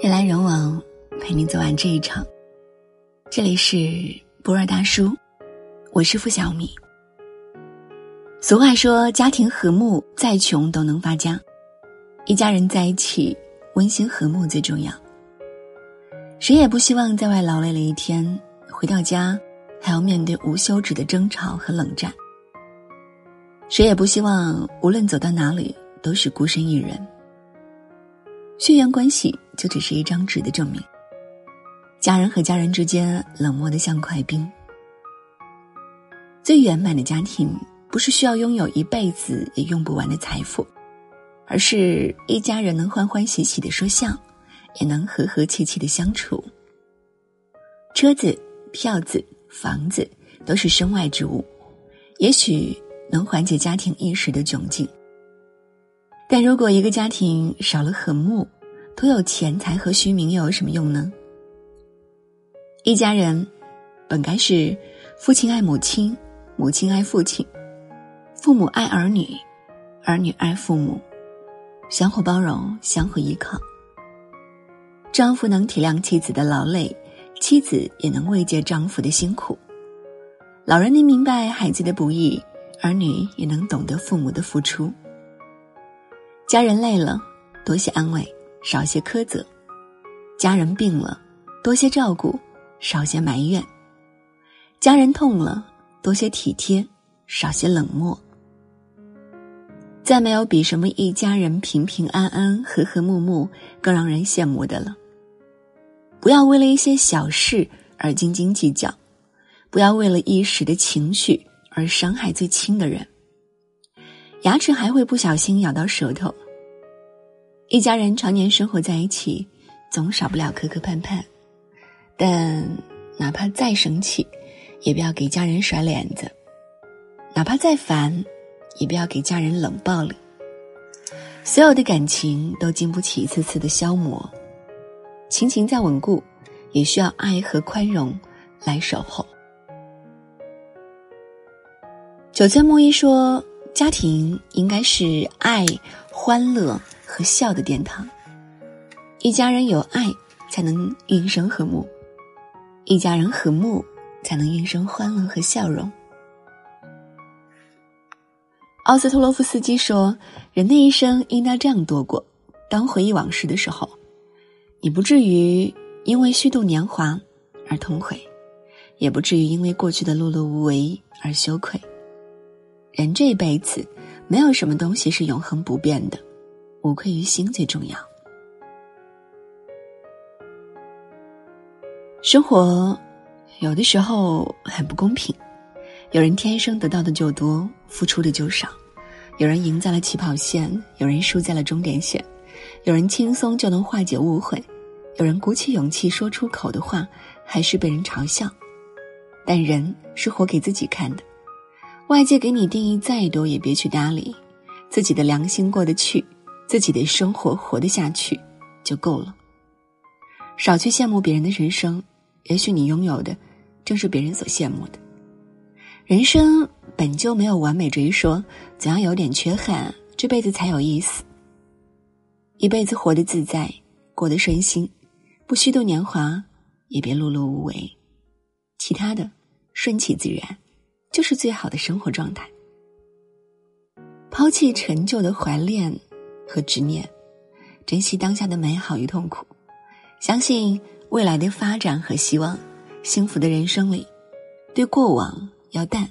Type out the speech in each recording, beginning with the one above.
人来人往，陪你走完这一场。这里是博尔大叔，我是付小米。俗话说，家庭和睦，再穷都能发家。一家人在一起，温馨和睦最重要。谁也不希望在外劳累了一天，回到家还要面对无休止的争吵和冷战。谁也不希望无论走到哪里都是孤身一人。血缘关系就只是一张纸的证明。家人和家人之间冷漠的像块冰。最圆满的家庭，不是需要拥有一辈子也用不完的财富，而是一家人能欢欢喜喜的说笑，也能和和气气的相处。车子、票子、房子都是身外之物，也许能缓解家庭一时的窘境。但如果一个家庭少了和睦，徒有钱财和虚名又有什么用呢？一家人本该是父亲爱母亲，母亲爱父亲，父母爱儿女，儿女爱父母，相互包容，相互依靠。丈夫能体谅妻子的劳累，妻子也能慰藉丈夫的辛苦。老人能明白孩子的不易，儿女也能懂得父母的付出。家人累了，多些安慰，少些苛责；家人病了，多些照顾，少些埋怨；家人痛了，多些体贴，少些冷漠。再没有比什么一家人平平安安、和和睦睦更让人羡慕的了。不要为了一些小事而斤斤计较，不要为了一时的情绪而伤害最亲的人。牙齿还会不小心咬到舌头。一家人常年生活在一起，总少不了磕磕绊绊，但哪怕再生气，也不要给家人甩脸子；哪怕再烦，也不要给家人冷暴力。所有的感情都经不起一次次的消磨，亲情再稳固，也需要爱和宽容来守候。九村木一说。家庭应该是爱、欢乐和笑的殿堂。一家人有爱，才能孕生和睦；一家人和睦，才能孕生欢乐和笑容。奥斯特洛夫斯基说：“人的一生应当这样度过：当回忆往事的时候，你不至于因为虚度年华而痛悔，也不至于因为过去的碌碌无为而羞愧。”人这一辈子，没有什么东西是永恒不变的，无愧于心最重要。生活有的时候很不公平，有人天生得到的就多，付出的就少；有人赢在了起跑线，有人输在了终点线；有人轻松就能化解误会，有人鼓起勇气说出口的话，还是被人嘲笑。但人是活给自己看的。外界给你定义再多，也别去搭理，自己的良心过得去，自己的生活活得下去，就够了。少去羡慕别人的人生，也许你拥有的，正是别人所羡慕的。人生本就没有完美这一说，总要有点缺憾，这辈子才有意思。一辈子活得自在，过得顺心，不虚度年华，也别碌碌无为，其他的顺其自然。就是最好的生活状态。抛弃陈旧的怀恋和执念，珍惜当下的美好与痛苦，相信未来的发展和希望。幸福的人生里，对过往要淡，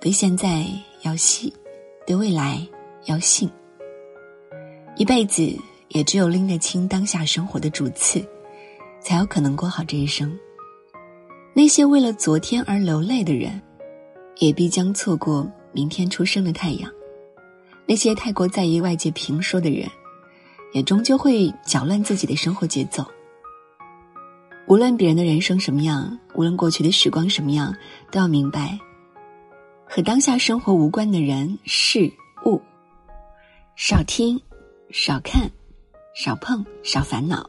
对现在要细，对未来要信。一辈子也只有拎得清当下生活的主次，才有可能过好这一生。那些为了昨天而流泪的人。也必将错过明天出生的太阳。那些太过在意外界评说的人，也终究会搅乱自己的生活节奏。无论别人的人生什么样，无论过去的时光什么样，都要明白，和当下生活无关的人事物，少听，少看，少碰，少烦恼，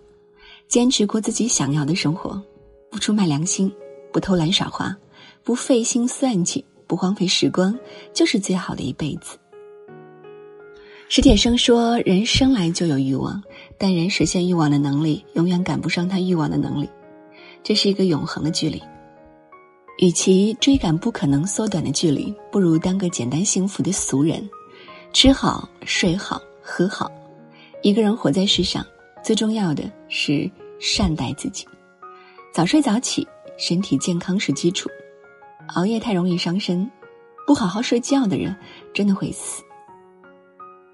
坚持过自己想要的生活，不出卖良心，不偷懒耍滑，不费心算计。不荒废时光，就是最好的一辈子。史铁生说：“人生来就有欲望，但人实现欲望的能力永远赶不上他欲望的能力，这是一个永恒的距离。与其追赶不可能缩短的距离，不如当个简单幸福的俗人，吃好、睡好、喝好。一个人活在世上，最重要的是善待自己，早睡早起，身体健康是基础。熬夜太容易伤身，不好好睡觉的人真的会死。”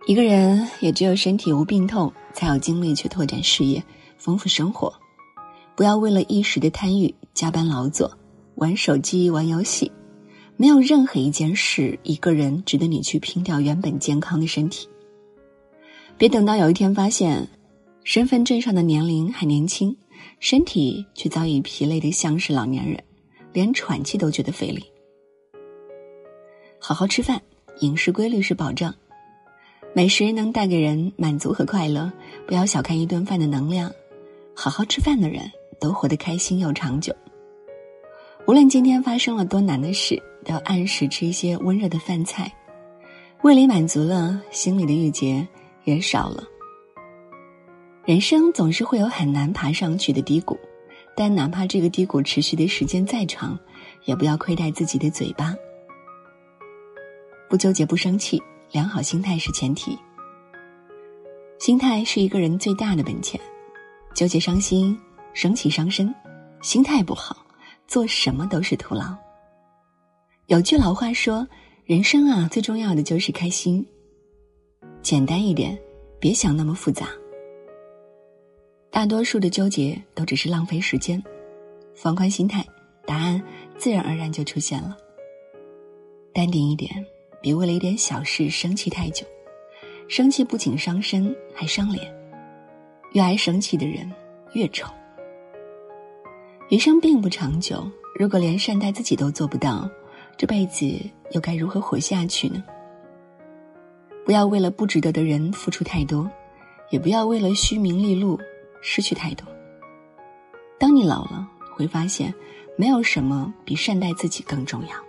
一个人也只有身体无病痛，才有精力去拓展事业、丰富生活。不要为了一时的贪欲加班劳作、玩手机、玩游戏。没有任何一件事、一个人值得你去拼掉原本健康的身体。别等到有一天发现，身份证上的年龄还年轻，身体却早已疲累的像是老年人，连喘气都觉得费力。好好吃饭，饮食规律是保障。美食能带给人满足和快乐，不要小看一顿饭的能量。好好吃饭的人都活得开心又长久。无论今天发生了多难的事，都要按时吃一些温热的饭菜，胃里满足了，心里的郁结也少了。人生总是会有很难爬上去的低谷，但哪怕这个低谷持续的时间再长，也不要亏待自己的嘴巴。不纠结，不生气。良好心态是前提，心态是一个人最大的本钱。纠结伤心，生气伤身，心态不好，做什么都是徒劳。有句老话说：“人生啊，最重要的就是开心。”简单一点，别想那么复杂。大多数的纠结都只是浪费时间，放宽心态，答案自然而然就出现了。淡定一点。别为了一点小事生气太久，生气不仅伤身，还伤脸。越爱生气的人越丑。余生并不长久，如果连善待自己都做不到，这辈子又该如何活下去呢？不要为了不值得的人付出太多，也不要为了虚名利禄失去太多。当你老了，会发现，没有什么比善待自己更重要。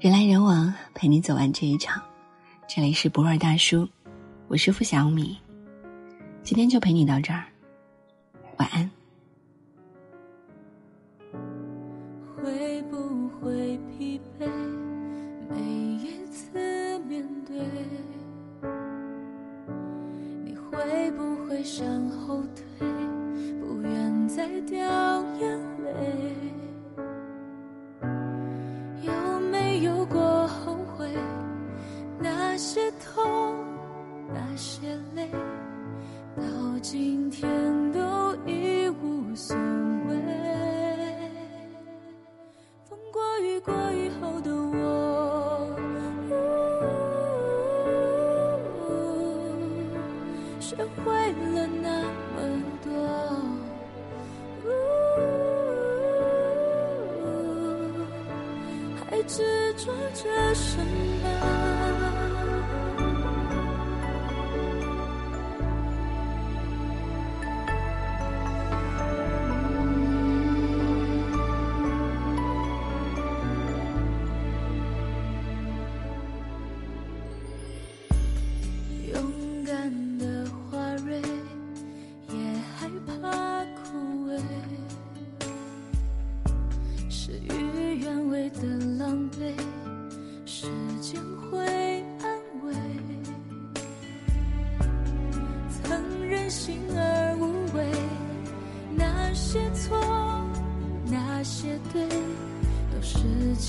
人来人往，陪你走完这一场。这里是不二大叔，我是付小米。今天就陪你到这儿，晚安。会不会疲惫？每一次面对，你会不会向后退？不愿再掉学会了那么多。还执着着什么？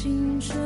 青春。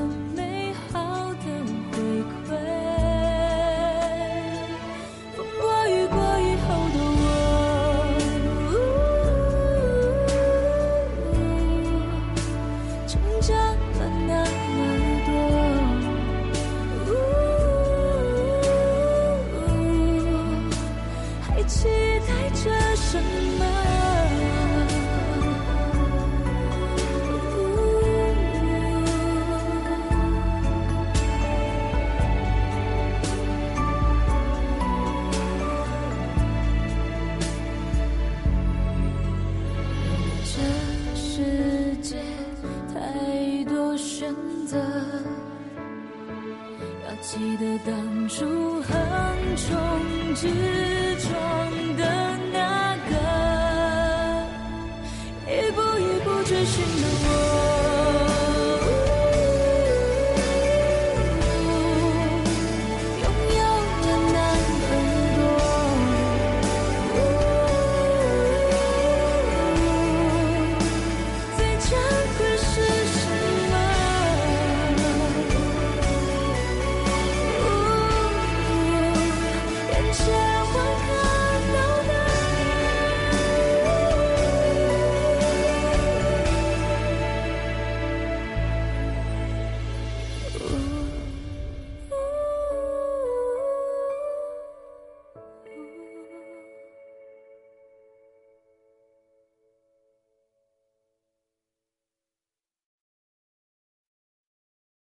则要记得当初横冲直撞的那个。一步一步追寻的我。